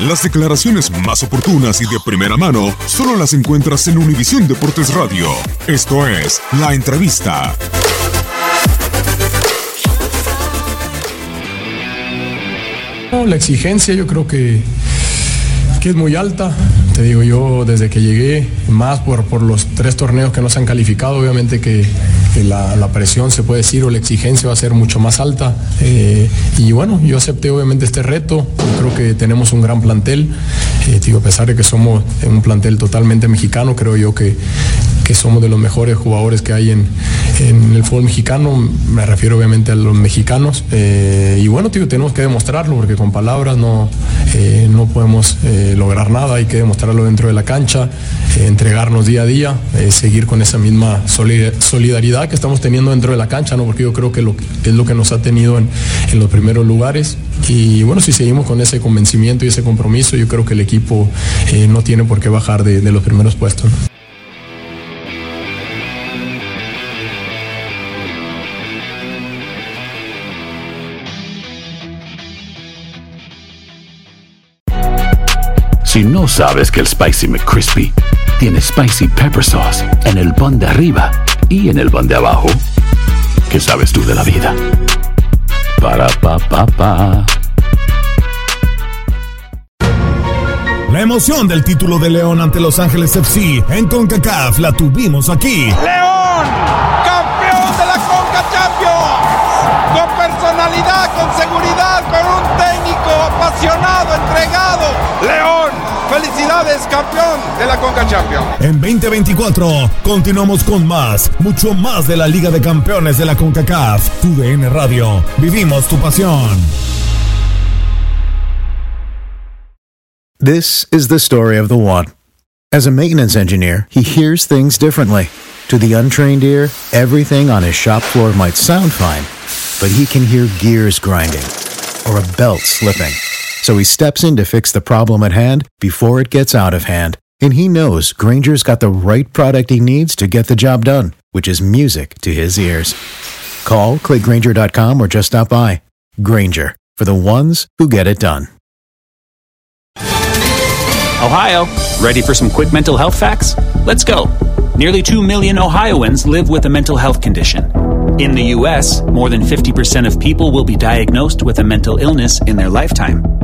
Las declaraciones más oportunas y de primera mano solo las encuentras en Univisión Deportes Radio. Esto es La Entrevista. La exigencia yo creo que, que es muy alta. Te digo yo, desde que llegué, más por, por los tres torneos que nos han calificado, obviamente que, la, presión, se puede decir, o la exigencia va a ser mucho más alta. Eh, y bueno, yo acepté obviamente este reto. Creo que tenemos un gran plantel. Eh, digo, a pesar de que somos un plantel totalmente mexicano, creo yo que, que somos de los mejores jugadores que hay en, en el fútbol mexicano. Me refiero obviamente a los mexicanos. Eh, y bueno, tío, tenemos que demostrarlo porque con palabras no, eh, no podemos eh, lograr nada. Hay que demostrarlo dentro de la cancha, entregarnos día a día, seguir con esa misma solid- solidaridad que estamos teniendo dentro de la cancha, ¿no? porque yo creo que, es lo que nos ha tenido en, en los primeros lugares. Y bueno, si seguimos con ese convencimiento y ese compromiso, yo creo que el equipo no tiene por qué bajar de, los primeros puestos. Si no sabes que el Spicy McCrispy tiene Spicy Pepper Sauce en el pan de arriba y en el pan de abajo, ¿qué sabes tú de la vida? Para, pa, pa, pa. La emoción del título de León ante Los Ángeles FC en CONCACAF la tuvimos aquí. León, felicidades, campeón de la Conca Champions. En 2024 continuamos con más, mucho más de la Liga de Campeones de la CONCACAF. Tu DN Radio, vivimos tu pasión. This is the story of the one. As a maintenance engineer, he hears things differently. To the untrained ear, everything on his shop floor might sound fine, but he can hear gears grinding or a belt slipping. So he steps in to fix the problem at hand before it gets out of hand. And he knows Granger's got the right product he needs to get the job done, which is music to his ears. Call, clickgranger.com, or just stop by. Granger, for the ones who get it done. Ohio, ready for some quick mental health facts? Let's go. Nearly 2 million Ohioans live with a mental health condition. In the U.S., more than 50% of people will be diagnosed with a mental illness in their lifetime.